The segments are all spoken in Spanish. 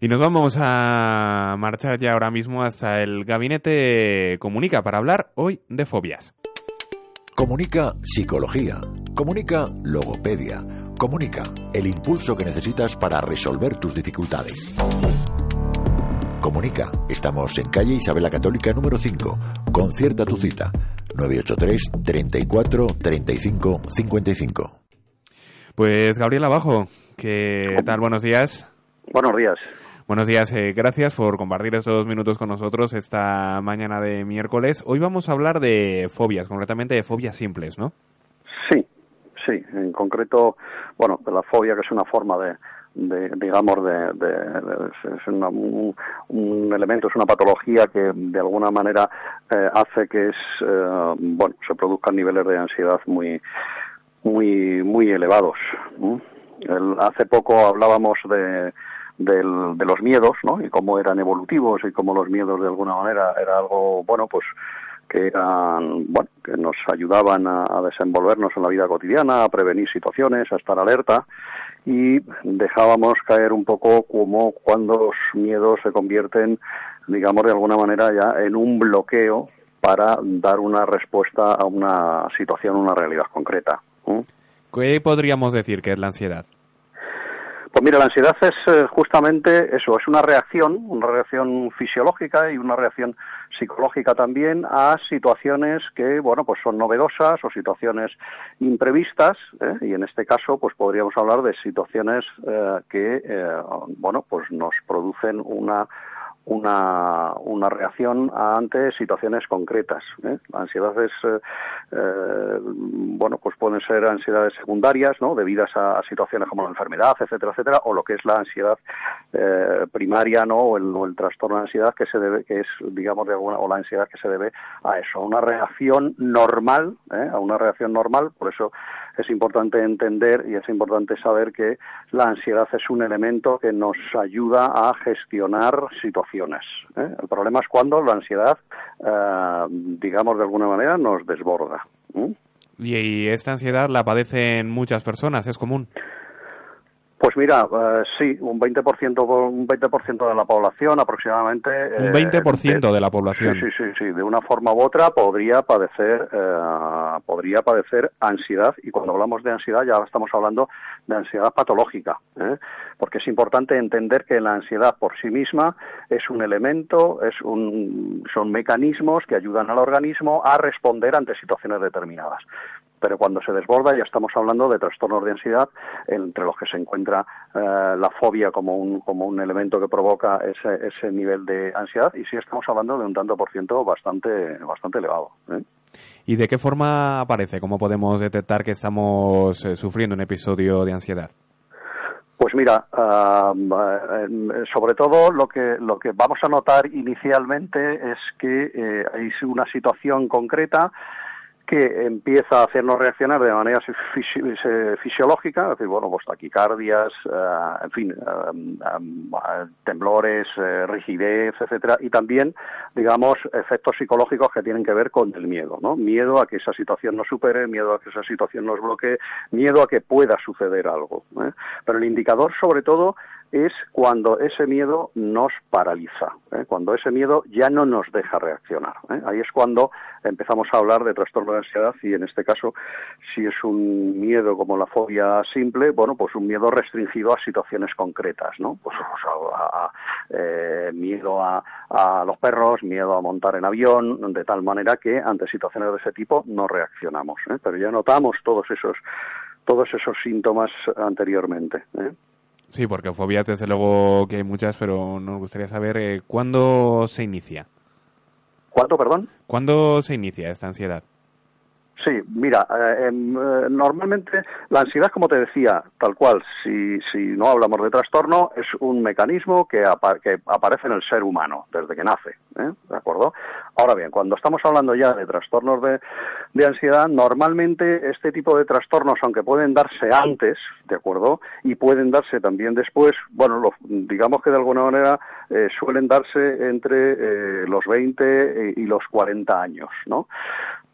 Y nos vamos a marchar ya ahora mismo hasta el gabinete Comunica para hablar hoy de fobias. Comunica psicología. Comunica logopedia. Comunica el impulso que necesitas para resolver tus dificultades. Comunica, estamos en calle Isabela Católica número 5. Concierta tu cita. 983 34 35 55. Pues Gabriel Abajo, ¿qué tal? Buenos días. Buenos días. Buenos días, eh, gracias por compartir estos minutos con nosotros esta mañana de miércoles. Hoy vamos a hablar de fobias, concretamente de fobias simples, ¿no? Sí, sí, en concreto, bueno, la fobia que es una forma de, digamos, de, es un, elemento, es una patología que de alguna manera eh, hace que es, eh, bueno, se produzcan niveles de ansiedad muy, muy, muy elevados. hace poco hablábamos de del, de los miedos, ¿no? Y cómo eran evolutivos y cómo los miedos de alguna manera era algo, bueno, pues que eran, bueno, que nos ayudaban a, desenvolvernos en la vida cotidiana, a prevenir situaciones, a estar alerta y dejábamos caer un poco como cuando los miedos se convierten, digamos, de alguna manera ya en un bloqueo para dar una respuesta a una situación, una realidad concreta. ¿Qué podríamos decir que es la ansiedad? Pues mira, la ansiedad es eh, justamente eso, es una reacción, una reacción fisiológica y una reacción psicológica también a situaciones que, bueno, pues son novedosas o situaciones imprevistas, ¿eh? y en este caso, pues podríamos hablar de situaciones eh, que, bueno, pues nos producen una una, una reacción ante situaciones concretas. ¿eh? La ansiedad es, eh, eh, bueno, pues pueden ser ansiedades secundarias, ¿no? Debidas a, situaciones como la enfermedad, etcétera, etcétera, o lo que es la ansiedad primaria, ¿no? O el, trastorno de ansiedad que se debe, que es, digamos, de alguna, o la ansiedad que se debe a eso, a una reacción normal, a una reacción normal, por eso es importante entender y es importante saber que la ansiedad es un elemento que nos ayuda a gestionar situaciones. ¿eh? El problema es cuando la ansiedad, eh, digamos de alguna manera, nos desborda. Y esta ansiedad la padecen muchas personas, es común. Pues mira, eh, sí, un 20%, un 20 de la población aproximadamente. Un 20% de, la población. Sí, sí, sí, sí, de una forma u otra podría padecer, eh, podría padecer ansiedad y cuando hablamos de ansiedad ya estamos hablando de ansiedad patológica, ¿eh? porque es importante entender que la ansiedad por sí misma es un elemento, es un, son mecanismos que ayudan al organismo a responder ante situaciones determinadas pero cuando se desborda ya estamos hablando de trastornos de ansiedad entre los que se encuentra eh, la fobia como un, como un elemento que provoca ese, ese nivel de ansiedad y sí estamos hablando de un tanto por ciento bastante, bastante elevado. ¿eh? ¿Y de qué forma aparece? ¿Cómo podemos detectar que estamos eh, sufriendo un episodio de ansiedad? Pues mira, sobre todo lo que lo que vamos a notar inicialmente es que hay una situación concreta que empieza a hacernos reaccionar de manera fisiológica, es decir, bueno, pues taquicardias, eh, en fin, eh, eh, temblores, rigidez, etcétera, y también, digamos, efectos psicológicos que tienen que ver con el miedo, ¿no? Miedo a que esa situación nos supere, miedo a que esa situación nos bloquee, miedo a que pueda suceder algo. Pero el indicador, sobre todo, es cuando ese miedo nos paraliza, ¿eh? cuando ese miedo ya no nos deja reaccionar. ¿eh? Ahí es cuando empezamos a hablar de trastorno de ansiedad y en este caso, si es un miedo como la fobia simple, bueno, pues un miedo restringido a situaciones concretas, ¿no? Pues a, eh, miedo a, a los perros, miedo a montar en avión, de tal manera que ante situaciones de ese tipo no reaccionamos. Pero ya notamos todos esos todos esos síntomas anteriormente. Sí, porque fobias desde luego que hay muchas, pero nos gustaría saber eh, cuándo se inicia. ¿Cuándo, perdón? ¿Cuándo se inicia esta ansiedad? Sí, mira, eh, em, eh, normalmente la ansiedad, como te decía, tal cual, si, si no hablamos de trastorno, es un mecanismo que, que aparece en el ser humano desde que nace, ¿eh? ¿de acuerdo? Ahora bien, cuando estamos hablando ya de trastornos de, de ansiedad, normalmente este tipo de trastornos, aunque pueden darse antes, ¿de acuerdo? Y pueden darse también después, bueno, digamos que de alguna manera suelen darse entre los 20 y los 40 años, ¿no?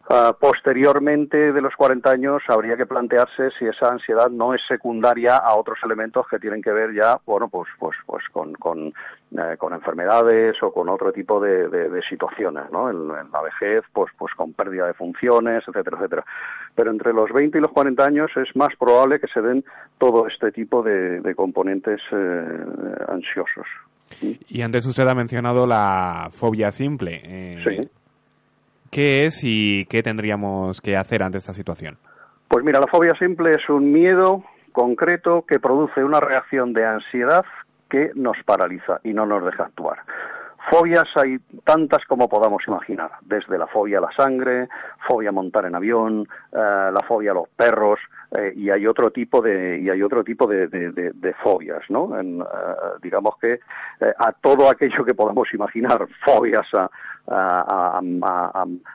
Ah, posteriormente de los 40 años habría que plantearse si esa ansiedad no es secundaria a otros elementos que tienen que ver ya, bueno, pues, pues, pues con, con, eh, enfermedades o con otro tipo de, situaciones, ¿no? En, la vejez, pues, pues con pérdida de funciones, etcétera, etcétera. Pero entre los 20 y los 40 años es más probable que se den todo este tipo de, componentes eh, ansiosos. Y antes usted ha mencionado la fobia simple. Eh, sí ¿Qué es y qué tendríamos que hacer ante esta situación? Pues mira, la fobia simple es un miedo concreto que produce una reacción de ansiedad que nos paraliza y no nos deja actuar. Fobias hay tantas como podamos imaginar, desde la fobia a la sangre, fobia a montar en avión, eh, la fobia a los perros, eh, y hay otro tipo de y hay otro tipo de, fobias, ¿no? Eh, digamos que a todo aquello que podamos imaginar, fobias a, a,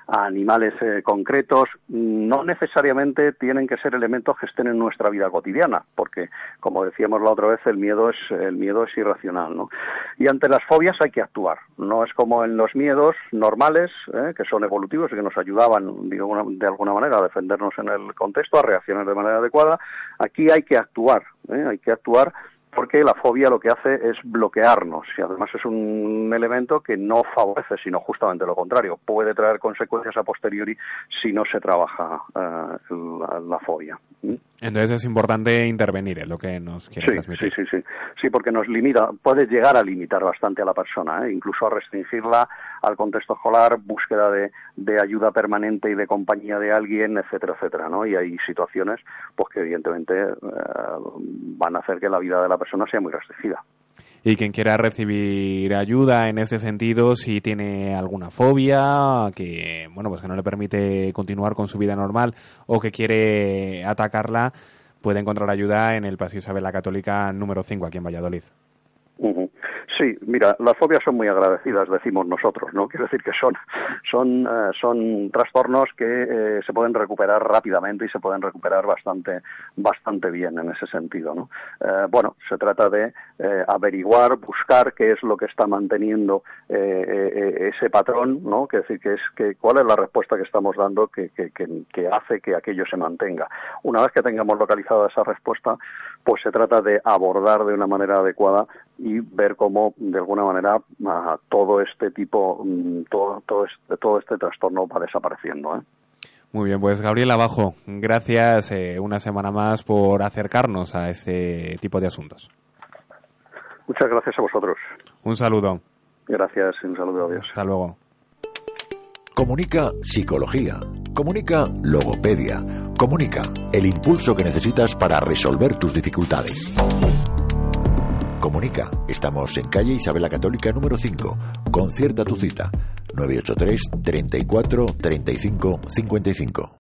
animales eh, concretos, no necesariamente tienen que ser elementos que estén en nuestra vida cotidiana, porque, como decíamos la otra vez, el miedo es, el miedo es irracional. ¿no? Y ante las fobias hay que actuar. No es como en los miedos normales, eh, que son evolutivos y que nos ayudaban de alguna manera a defendernos en el contexto, a reaccionar de manera adecuada. Aquí hay que actuar, ¿eh? hay que actuar porque la fobia lo que hace es bloquearnos y además es un elemento que no favorece, sino justamente lo contrario, puede traer consecuencias a posteriori si no se trabaja eh, la, fobia. ¿Mm? Entonces es importante intervenir, es lo que nos quiere transmitir. Sí, sí, sí, sí, porque nos limita, puede llegar a limitar bastante a la persona, ¿eh? incluso a restringirla al contexto escolar, búsqueda de, de, ayuda permanente y de compañía de alguien, etcétera, etcétera, ¿no? Y hay situaciones, pues que evidentemente eh, van a hacer que la vida de la persona persona sea muy restringida. Y quien quiera recibir ayuda en ese sentido, si tiene alguna fobia que, bueno, pues que no le permite continuar con su vida normal o que quiere atacarla, puede encontrar ayuda en el Paseo Isabel la Católica número 5 aquí en Valladolid. Sí, mira, las fobias son muy agradecidas, decimos nosotros, ¿no? Quiero decir que son, son, eh, son trastornos que eh, se pueden recuperar rápidamente y se pueden recuperar bastante, bastante bien en ese sentido, ¿no? Eh, bueno, se trata de averiguar, buscar qué es lo que está manteniendo ese patrón, ¿no? Que decir, que es que cuál es la respuesta que estamos dando que, que, que hace que aquello se mantenga. Una vez que tengamos localizada esa respuesta, pues se trata de abordar de una manera adecuada y ver cómo de alguna manera todo este tipo mm, todo todo este, todo este trastorno va desapareciendo ¿eh? Muy bien, pues Gabriel Abajo, gracias eh, una semana más por acercarnos a este tipo de asuntos. Muchas gracias a vosotros. Un saludo. Gracias y un saludo. Adiós. Hasta luego. Comunica psicología. Comunica logopedia. Comunica el impulso que necesitas para resolver tus dificultades. Comunica, estamos en calle Isabela Católica número 5. Concierta tu cita. 983 34 35 55.